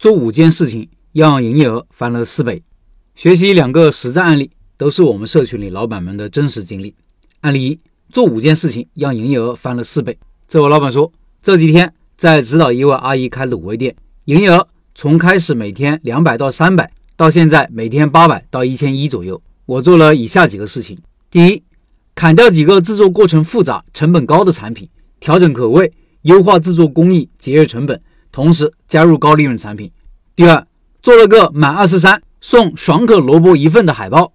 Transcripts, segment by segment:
做五件事情让营业额翻了四倍。学习两个实战案例，都是我们社群里老板们的真实经历。案例一：做五件事情让营业额翻了四倍。这位老板说，这几天在指导一位阿姨开卤味店，营业额从开始每天两百到三百，到现在每天八百到一千一左右。我做了以下几个事情：第一，砍掉几个制作过程复杂、成本高的产品，调整口味，优化制作工艺，节约成本，同时加入高利润产品。第二，做了个满二十三送爽口萝卜一份的海报。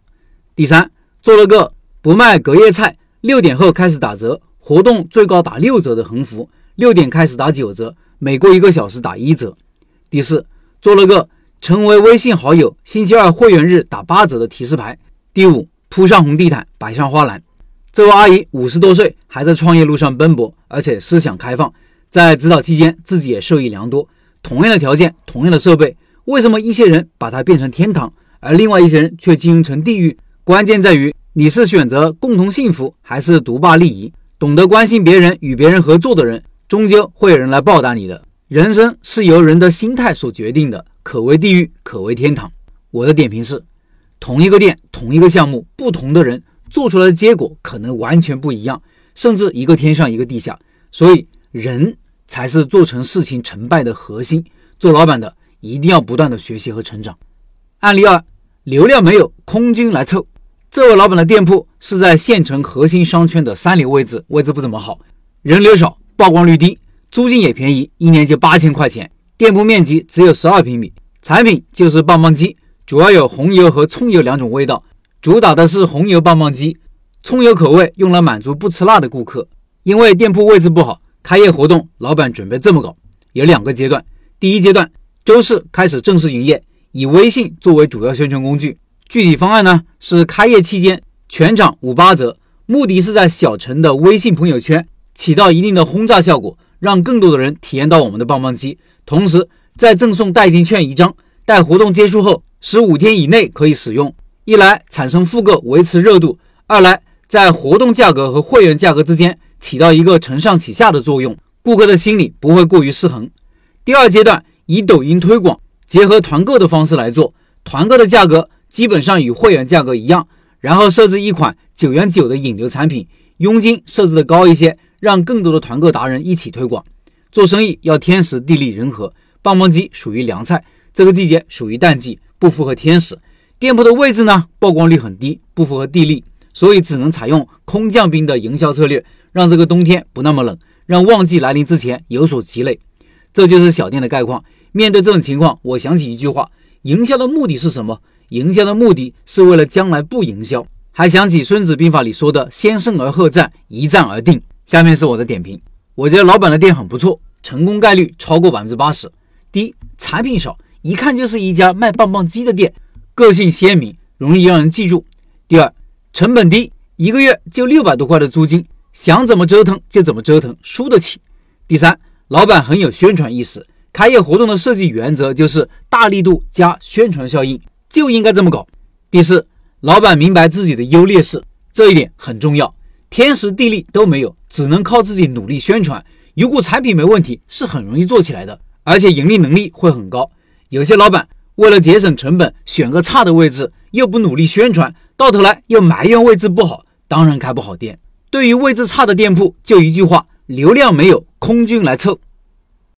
第三，做了个不卖隔夜菜，六点后开始打折，活动最高打六折的横幅，六点开始打九折，每过一个小时打一折。第四，做了个成为微信好友，星期二会员日打八折的提示牌。第五，铺上红地毯，摆上花篮。这位阿姨五十多岁，还在创业路上奔波，而且思想开放，在指导期间自己也受益良多。同样的条件，同样的设备，为什么一些人把它变成天堂，而另外一些人却经营成地狱？关键在于你是选择共同幸福，还是独霸利益？懂得关心别人、与别人合作的人，终究会有人来报答你的。人生是由人的心态所决定的，可为地狱，可为天堂。我的点评是：同一个店、同一个项目，不同的人做出来的结果可能完全不一样，甚至一个天上一个地下。所以，人。才是做成事情成败的核心。做老板的一定要不断的学习和成长。案例二：流量没有，空军来凑。这位老板的店铺是在县城核心商圈的三流位置，位置不怎么好，人流少，曝光率低，租金也便宜，一年就八千块钱。店铺面积只有十二平米，产品就是棒棒鸡，主要有红油和葱油两种味道，主打的是红油棒棒鸡，葱油口味用来满足不吃辣的顾客。因为店铺位置不好。开业活动，老板准备这么搞，有两个阶段。第一阶段，周四开始正式营业，以微信作为主要宣传工具。具体方案呢是开业期间全场五八折，目的是在小城的微信朋友圈起到一定的轰炸效果，让更多的人体验到我们的棒棒鸡。同时再赠送代金券一张，待活动结束后十五天以内可以使用。一来产生复购，维持热度；二来在活动价格和会员价格之间。起到一个承上启下的作用，顾客的心理不会过于失衡。第二阶段以抖音推广结合团购的方式来做，团购的价格基本上与会员价格一样，然后设置一款九元九的引流产品，佣金设置的高一些，让更多的团购达人一起推广。做生意要天时地利人和，棒棒鸡属于凉菜，这个季节属于淡季，不符合天时。店铺的位置呢，曝光率很低，不符合地利，所以只能采用空降兵的营销策略。让这个冬天不那么冷，让旺季来临之前有所积累，这就是小店的概况。面对这种情况，我想起一句话：营销的目的是什么？营销的目的是为了将来不营销。还想起《孙子兵法》里说的“先胜而后战，一战而定”。下面是我的点评：我觉得老板的店很不错，成功概率超过百分之八十。第一，产品少，一看就是一家卖棒棒鸡的店，个性鲜明，容易让人记住。第二，成本低，一个月就六百多块的租金。想怎么折腾就怎么折腾，输得起。第三，老板很有宣传意识，开业活动的设计原则就是大力度加宣传效应，就应该这么搞。第四，老板明白自己的优劣势，这一点很重要。天时地利都没有，只能靠自己努力宣传。如果产品没问题，是很容易做起来的，而且盈利能力会很高。有些老板为了节省成本，选个差的位置，又不努力宣传，到头来又埋怨位置不好，当然开不好店。对于位置差的店铺，就一句话：流量没有，空军来凑。